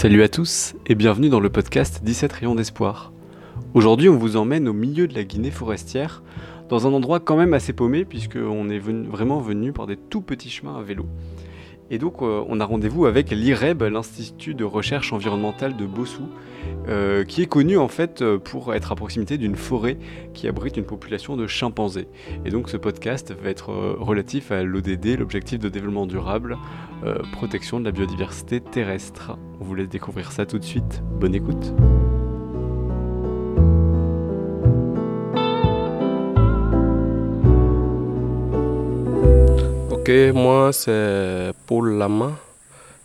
Salut à tous et bienvenue dans le podcast 17 rayons d'espoir. Aujourd'hui, on vous emmène au milieu de la Guinée forestière, dans un endroit quand même assez paumé, puisqu'on est vraiment venu par des tout petits chemins à vélo. Et donc, euh, on a rendez-vous avec l'IREB, l'Institut de recherche environnementale de Bossou, euh, qui est connu en fait euh, pour être à proximité d'une forêt qui abrite une population de chimpanzés. Et donc, ce podcast va être relatif à l'ODD, l'objectif de développement durable, protection de la biodiversité terrestre. On vous laisse découvrir ça tout de suite. Bonne écoute. moi c'est Paul Lama.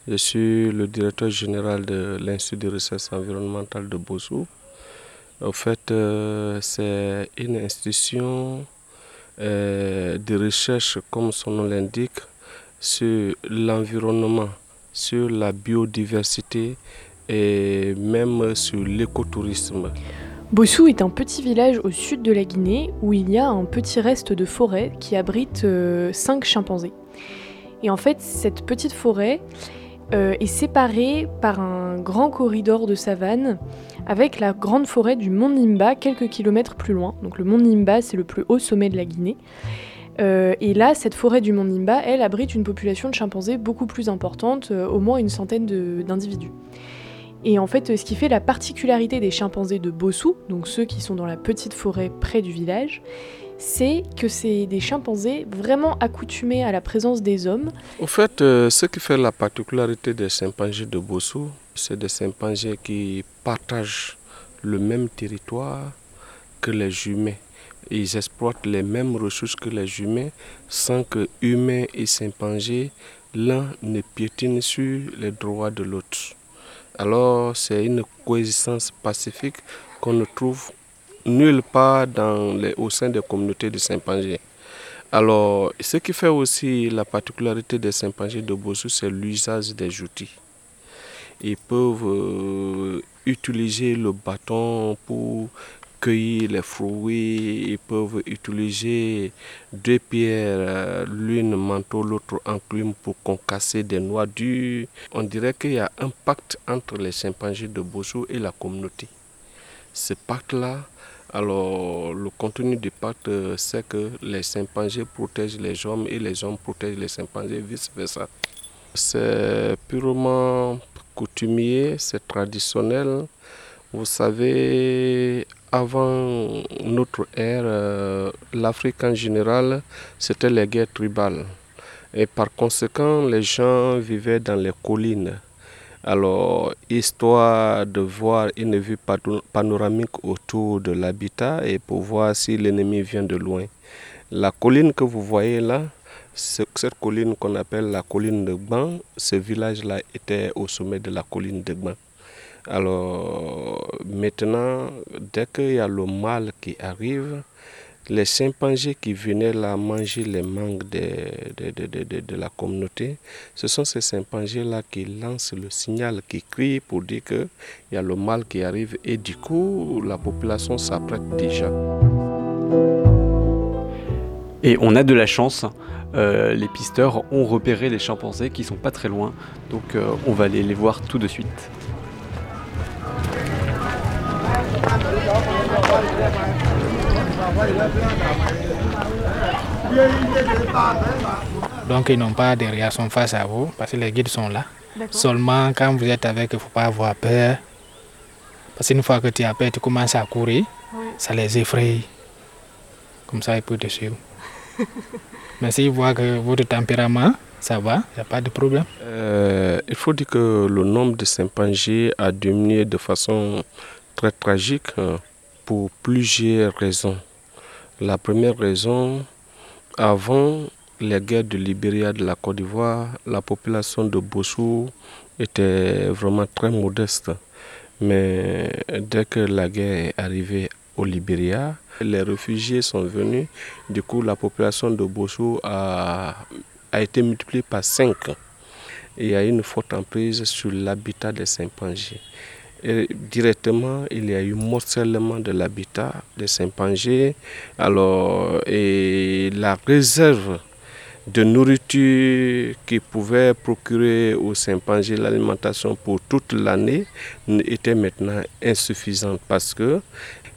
Je suis le directeur général de l'Institut de recherche environnementale de Bossou. En fait, euh, c'est une institution euh, de recherche, comme son nom l'indique, sur l'environnement, sur la biodiversité et même sur l'écotourisme. Bossou est un petit village au sud de la Guinée où il y a un petit reste de forêt qui abrite 5 euh, chimpanzés. Et en fait, cette petite forêt euh, est séparée par un grand corridor de savane avec la grande forêt du mont Nimba quelques kilomètres plus loin. Donc le mont Nimba, c'est le plus haut sommet de la Guinée. Euh, et là, cette forêt du mont Nimba, elle abrite une population de chimpanzés beaucoup plus importante, au moins une centaine d'individus. Et en fait, ce qui fait la particularité des chimpanzés de Bossou, donc ceux qui sont dans la petite forêt près du village, c'est que c'est des chimpanzés vraiment accoutumés à la présence des hommes. Au fait, euh, ce qui fait la particularité des chimpanzés de Bossou, c'est des chimpanzés qui partagent le même territoire que les humains. Ils exploitent les mêmes ressources que les humains sans que humains et chimpanzés, l'un ne piétine sur les droits de l'autre. Alors c'est une coexistence pacifique qu'on ne trouve nulle part dans les, au sein des communautés de chimpanzés. Alors, ce qui fait aussi la particularité des chimpanzés de Bossou, c'est l'usage des outils. Ils peuvent euh, utiliser le bâton pour cueillir les fruits, ils peuvent utiliser deux pierres, euh, l'une manteau, l'autre enclume pour concasser des noix dures. On dirait qu'il y a un pacte entre les chimpanzés de Bossou et la communauté. Ce pacte-là, alors le contenu du pacte, euh, c'est que les chimpanzés protègent les hommes et les hommes protègent les chimpanzés, vice-versa. C'est purement coutumier, c'est traditionnel. Vous savez, avant notre ère, euh, l'Afrique en général, c'était les guerres tribales. Et par conséquent, les gens vivaient dans les collines. Alors, histoire de voir une vue panoramique autour de l'habitat et pour voir si l'ennemi vient de loin. La colline que vous voyez là, cette colline qu'on appelle la colline de Gban, ce village-là était au sommet de la colline de Gban. Alors maintenant, dès qu'il y a le mal qui arrive, les chimpanzés qui venaient là manger les mangues de, de, la communauté, ce sont ces chimpanzés-là qui lancent le signal, qui crient pour dire qu'il y a le mal qui arrive et du coup, la population s'apprête déjà. Et on a de la chance, euh, les pisteurs ont repéré les chimpanzés qui sont pas très loin, donc euh, on va aller les voir tout de suite. Donc ils n'ont pas de réaction face à vous parce que les guides sont là. Seulement quand vous êtes avec, il ne faut pas avoir peur. Parce qu'une fois que tu as peur, tu commences à courir, ça les effraie. Comme ça, ils peuvent te suivre. Mais s'ils voient que votre tempérament, ça va, il n'y a pas de problème. Euh, il faut dire que le nombre de chimpanzés a diminué de façon très tragique hein, pour plusieurs raisons. La première raison, avant les guerres de Libéria de la Côte d'Ivoire, la population de Bossou était vraiment très modeste. Mais dès que la guerre est arrivée au Libéria, les réfugiés sont venus. Du coup, la population de Bossou a, été multipliée par 5. il y a une forte emprise sur l'habitat des chimpanzés directement, il y a eu morcellement de l'habitat des chimpanzés. Alors, et la réserve de nourriture qui pouvait procurer aux chimpanzés l'alimentation pour toute l'année était maintenant insuffisante parce que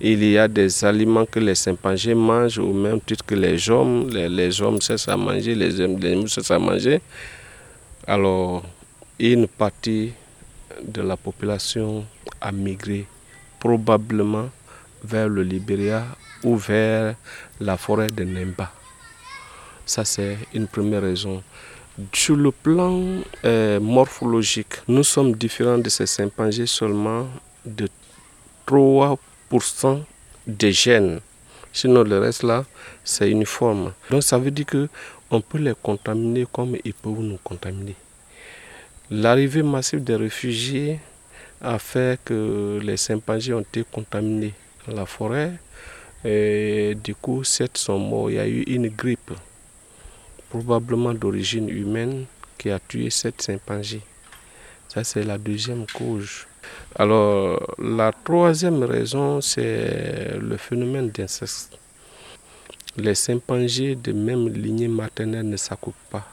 il y a des aliments que les chimpanzés mangent au même titre que les hommes. Les, hommes cessent à manger, les animaux cessent à manger. Alors, une partie de la population a migré probablement vers le Libéria ou vers la forêt de Nemba. Ça, c'est une première raison. Sur le plan euh, morphologique, nous sommes différents de ces chimpanzés seulement de 3% des gènes. Sinon, le reste là, c'est uniforme. Donc, ça veut dire que on peut les contaminer comme ils peuvent nous contaminer. L'arrivée massive des réfugiés a fait que les chimpanzés ont été contaminés dans la forêt. Et du coup, sept sont morts. Il y a eu une grippe probablement d'origine humaine, qui a tué sept chimpanzés. Ça, c'est la deuxième cause. Alors, la troisième raison, c'est le phénomène d'inceste. Les chimpanzés de même lignée maternelle ne s'accouplent pas.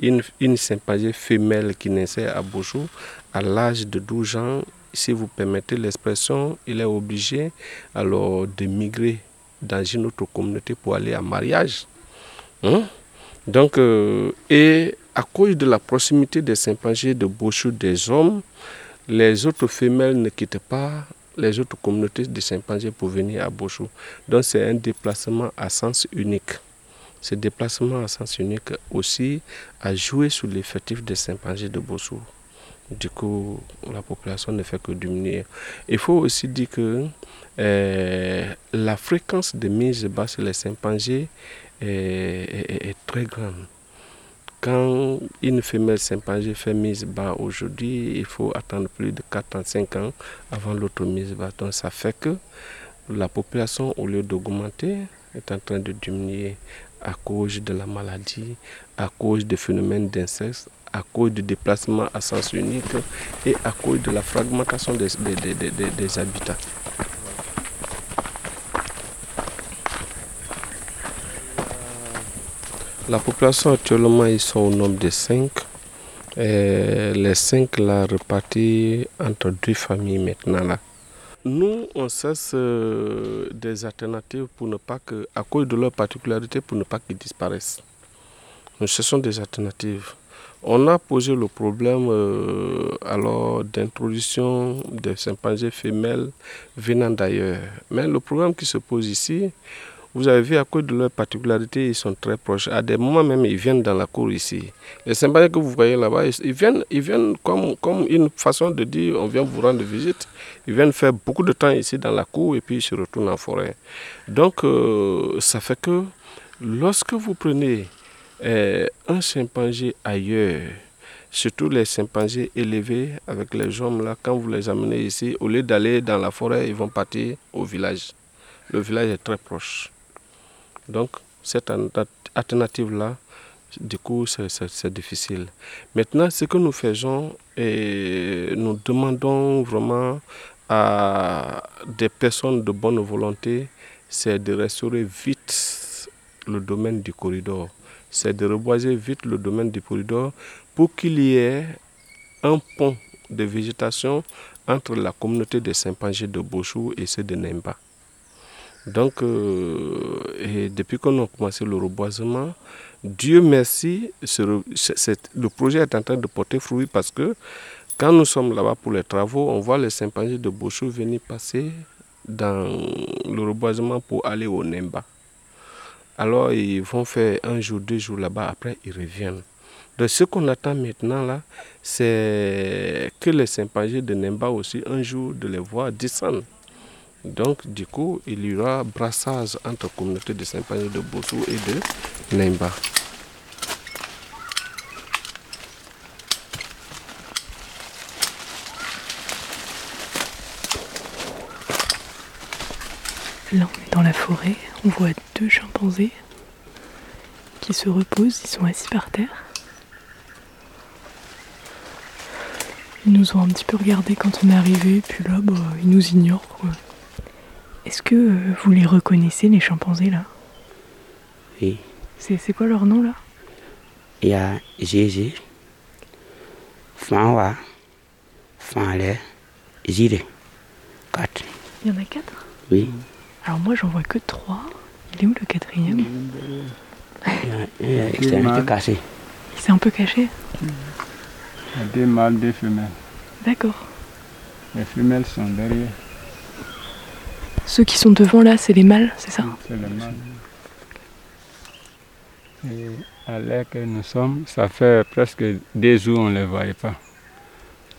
Une, une femelle qui naissait à Bojo, à l'âge de 12 ans, si vous permettez l'expression, il est obligé alors de migrer dans une autre communauté pour aller en mariage. Hein? Donc, euh, et à cause de la proximité des chimpanzés de Boshu des hommes, les autres femelles ne quittent pas les autres communautés de chimpanzés pour venir à Boshu. Donc, c'est un déplacement à sens unique. Ce déplacement à sens unique aussi a joué sur l'effectif des chimpanzés de Boshu. Du coup, la population ne fait que diminuer. Il faut aussi dire que euh, la fréquence de mise bas sur les chimpanzés est, très grande. Quand une femelle chimpanzé fait mise bas aujourd'hui, il faut attendre plus de 4 ans, 5 ans avant l'autre mise bas. Donc ça fait que la population, au lieu d'augmenter, est en train de diminuer à cause de la maladie, à cause des phénomènes d'inceste, à cause du déplacement à sens unique et à cause de la fragmentation des, des habitats. La population actuellement, ils sont au nombre de 5. les 5 là repartis entre deux familles maintenant là. Nous, on cesse euh, des alternatives pour ne pas que, à cause de leur particularité, pour ne pas qu'ils disparaissent. Nous cherchons des alternatives. On a posé le problème euh, alors d'introduction des chimpanzés femelles venant d'ailleurs. Mais le problème qui se pose ici, vous avez vu, à cause de leur particularité, ils sont très proches. À des moments même, ils viennent dans la cour ici. Les symboliques que vous voyez là-bas, ils viennent, ils viennent comme, comme une façon de dire on vient vous rendre visite. Ils viennent faire beaucoup de temps ici dans la cour et puis ils se retournent en forêt. Donc, euh, ça fait que lorsque vous prenez euh, un chimpanzé ailleurs, surtout les chimpanzés élevés avec les hommes là, quand vous les amenez ici, au lieu d'aller dans la forêt, ils vont partir au village. Le village est très proche. Donc, cette alternative-là, du coup, c'est difficile. Maintenant, ce que nous faisons, et nous demandons vraiment à des personnes de bonne volonté, c'est de restaurer vite le domaine du corridor. C'est de reboiser vite le domaine du corridor pour qu'il y ait un pont de végétation entre la communauté des Saint-Pangé de Bochou et ceux de Nemba. Donc, euh, et depuis qu'on a commencé le reboisement, Dieu merci, le projet est en train de porter fruit parce que quand nous sommes là-bas pour les travaux, on voit les chimpanzés de Bochou venir passer dans le reboisement pour aller au Nemba. Alors, ils vont faire un jour, deux jours là-bas, après ils reviennent. Donc, ce qu'on attend maintenant là, c'est que les chimpanzés de Nemba aussi, un jour, de les voir descendre donc, du coup, il y aura brassage entre communautés de Saint-Pagny de Bossou et de Nemba. Là, on est dans la forêt, on voit deux chimpanzés qui se reposent, ils sont assis par terre. Ils nous ont un petit peu regardé quand on est arrivé, puis là, bah, ils nous ignorent. Est-ce que euh, vous les reconnaissez, les chimpanzés là? Oui. C'est quoi leur nom là? Il y a Jésus, Fanwa, Fanle, Ziré. Quatre. Il y en a quatre? Oui. Alors moi j'en vois que trois. Il est où le quatrième? Il y a cassée. Il s'est un peu caché? Il y a deux mâles, deux femelles. D'accord. Les femelles sont derrière. Ceux qui sont devant là, c'est les mâles, c'est ça C'est les mâles. À l'heure que nous sommes, ça fait presque deux jours on ne les voyait pas.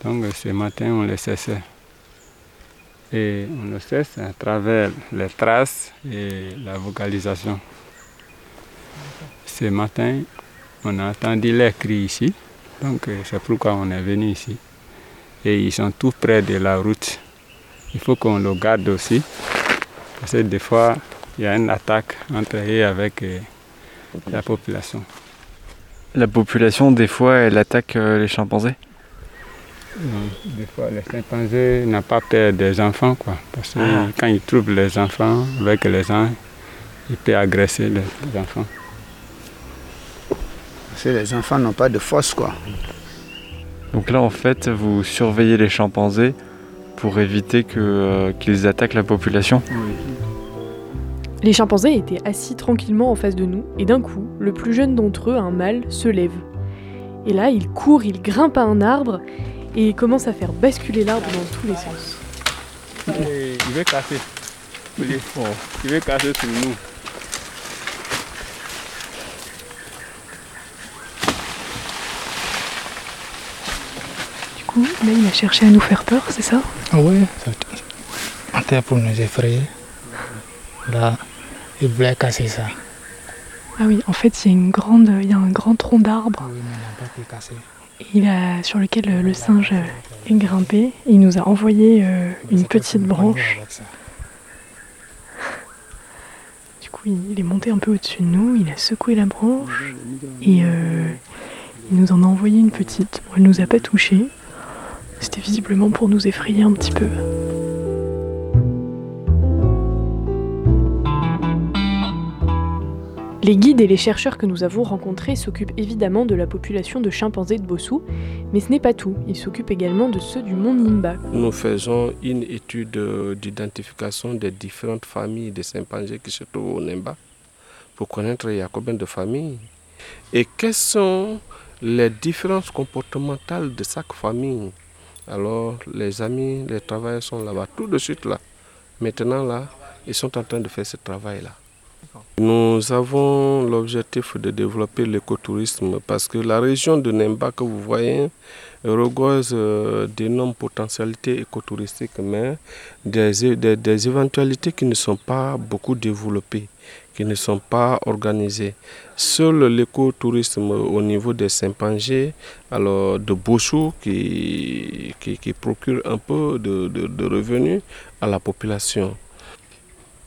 Donc ce matin, on les cessait. Et on le cesse à travers les traces et la vocalisation. Ce matin, on a entendu les cris ici. Donc c'est pourquoi on est venu ici. Et ils sont tout près de la route. Il faut qu'on le garde aussi. Parce que des fois, il y a une attaque entre eux et avec la population. La population, des fois, elle attaque les chimpanzés? Des fois, les chimpanzés n'ont pas peur des enfants, quoi. Parce que ah. quand ils trouvent les enfants avec les gens, ils peuvent agresser les, enfants. Parce que les enfants n'ont pas de force, quoi. Donc là, en fait, vous surveillez les chimpanzés pour éviter qu'ils attaquent la population Les chimpanzés étaient assis tranquillement en face de nous, et d'un coup, le plus jeune d'entre eux, un mâle, se lève. Et là, il court, il grimpe à un arbre, et il commence à faire basculer l'arbre dans tous les sens. il veut casser. Il veut casser sur nous. Coup, là, il a cherché à nous faire peur, c'est ça? Ah ouais, c'était pour nous effrayer. Là, il voulait casser ça. Ah oui, en fait, il y a, une grande, il y a un grand tronc d'arbre. Oui. Il a, sur lequel le singe est grimpé. Il nous a envoyé euh, une petite branche. Du coup, il est monté un peu au-dessus de nous, il a secoué la branche et euh, il nous en a envoyé une petite. Bon, elle nous a pas touché. C'était visiblement pour nous effrayer un petit peu. Les guides et les chercheurs que nous avons rencontrés s'occupent évidemment de la population de chimpanzés de Bossou, mais ce n'est pas tout, ils s'occupent également de ceux du mont Nimba. Nous faisons une étude d'identification des différentes familles de chimpanzés qui se trouvent au Nimba pour connaître il y a combien de familles et quelles sont les différences comportementales de chaque famille. Alors les amis, les travailleurs sont là-bas tout de suite là. Maintenant là, ils sont en train de faire ce travail-là. Nous avons l'objectif de développer l'écotourisme parce que la région de Nemba que vous voyez regorge euh, d'énormes potentialités écotouristiques, mais des, des, éventualités qui ne sont pas beaucoup développées, qui ne sont pas organisées. Seul l'écotourisme au niveau des Saint-Pangé, alors de Bochou, qui, qui, procure un peu de, de revenus à la population.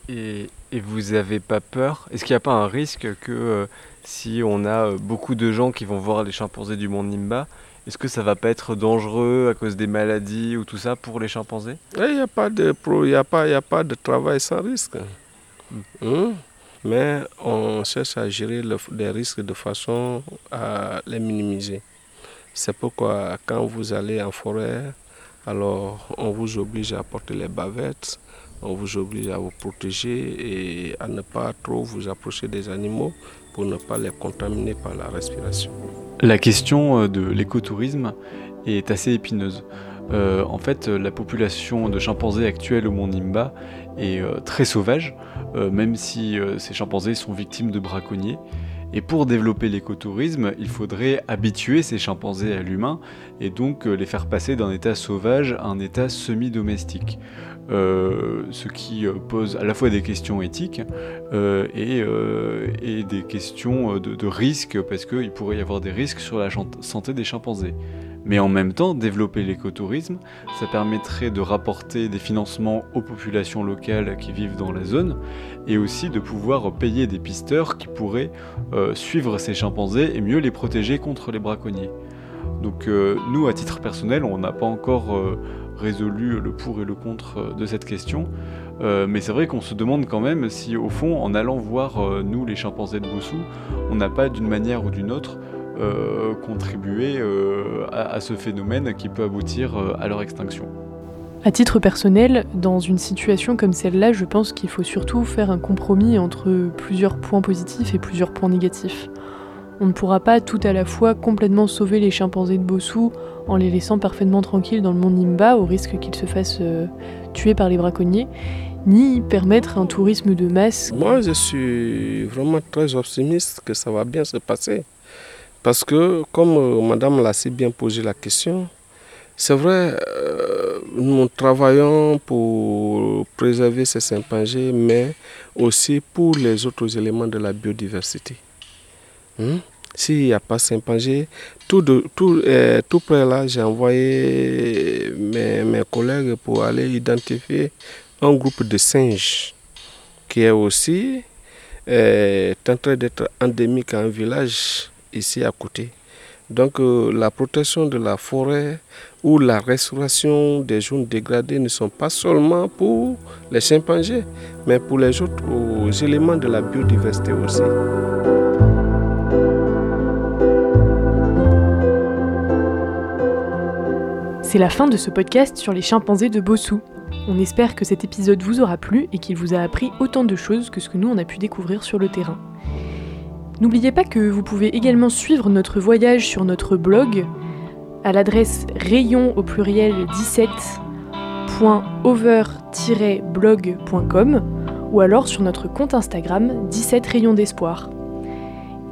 Et, vous n'avez pas peur? Est-ce qu'il n'y a pas un risque que euh, si on a euh, beaucoup de gens qui vont voir les chimpanzés du monde Nimba, est-ce que ça va pas être dangereux à cause des maladies ou tout ça pour les chimpanzés? Il n'y a, pas de a, pas, a pas de travail sans risque. Hmm. Mais on cherche à gérer les risques de façon à les minimiser. C'est pourquoi quand vous allez en forêt, alors on vous oblige à porter les bavettes, on vous oblige à vous protéger et à ne pas trop vous approcher des animaux pour ne pas les contaminer par la respiration. La question euh, de l'écotourisme est assez épineuse. Euh, en fait, la population de chimpanzés actuelle au Mont Nimba est euh, très sauvage, même si ces chimpanzés sont victimes de braconniers. Et pour développer l'écotourisme, il faudrait habituer ces chimpanzés à l'humain et donc les faire passer d'un état sauvage à un état semi-domestique. Euh, ce qui euh, pose à la fois des questions éthiques euh, et, des questions de, risque, parce qu'il pourrait y avoir des risques sur la santé des chimpanzés. Mais en même temps, développer l'écotourisme, ça permettrait de rapporter des financements aux populations locales qui vivent dans la zone, et aussi de pouvoir payer des pisteurs qui pourraient suivre ces chimpanzés et mieux les protéger contre les braconniers. Donc nous, à titre personnel, on n'a pas encore résolu le pour et le contre euh, de cette question. Euh, mais c'est vrai qu'on se demande quand même si, au fond, en allant voir, euh, nous, les chimpanzés de Bossou, on n'a pas d'une manière ou d'une autre contribuer à, ce phénomène qui peut aboutir à leur extinction. À titre personnel, dans une situation comme celle-là, je pense qu'il faut surtout faire un compromis entre plusieurs points positifs et plusieurs points négatifs. On ne pourra pas tout à la fois complètement sauver les chimpanzés de Bossou en les laissant parfaitement tranquilles dans le monde Nimba au risque qu'ils se fassent euh, tuer par les braconniers, ni permettre un tourisme de masse. Moi, je suis vraiment très optimiste que ça va bien se passer. Parce que, comme euh, Madame l'a si bien posé la question, c'est vrai, euh, nous travaillons pour préserver ces chimpanzés, mais aussi pour les autres éléments de la biodiversité. Hmm? S'il n'y a pas chimpanzé, tout, tout, euh, tout près là, j'ai envoyé mes, mes, collègues pour aller identifier un groupe de singes qui est aussi en train d'être endémique à un village ici à côté. Donc euh, la protection de la forêt ou la restauration des zones dégradées ne sont pas seulement pour les chimpanzés, mais pour les autres éléments de la biodiversité aussi. C'est la fin de ce podcast sur les chimpanzés de Bossou. On espère que cet épisode vous aura plu et qu'il vous a appris autant de choses que ce que nous on a pu découvrir sur le terrain. N'oubliez pas que vous pouvez également suivre notre voyage sur notre blog à l'adresse rayon au pluriel 17.over-blog.com ou alors sur notre compte Instagram 17 rayons d'espoir.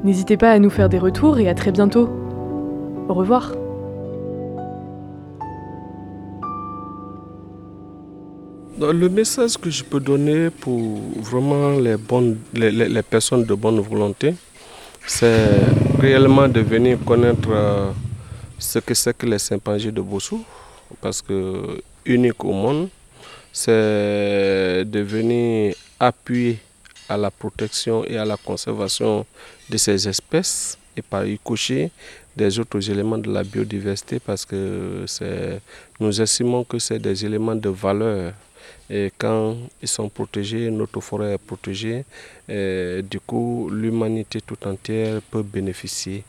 N'hésitez pas à nous faire des retours et à très bientôt. Au revoir. Le message que je peux donner pour vraiment les, les, personnes de bonne volonté, c'est réellement de venir connaître euh, ce que c'est que les chimpanzés de Bossou, parce que unique au monde, c'est de venir appuyer à la protection et à la conservation de ces espèces et par y coucher des autres éléments de la biodiversité parce que nous estimons que c'est des éléments de valeur et quand ils sont protégés, notre forêt est protégée, du coup l'humanité tout entière peut bénéficier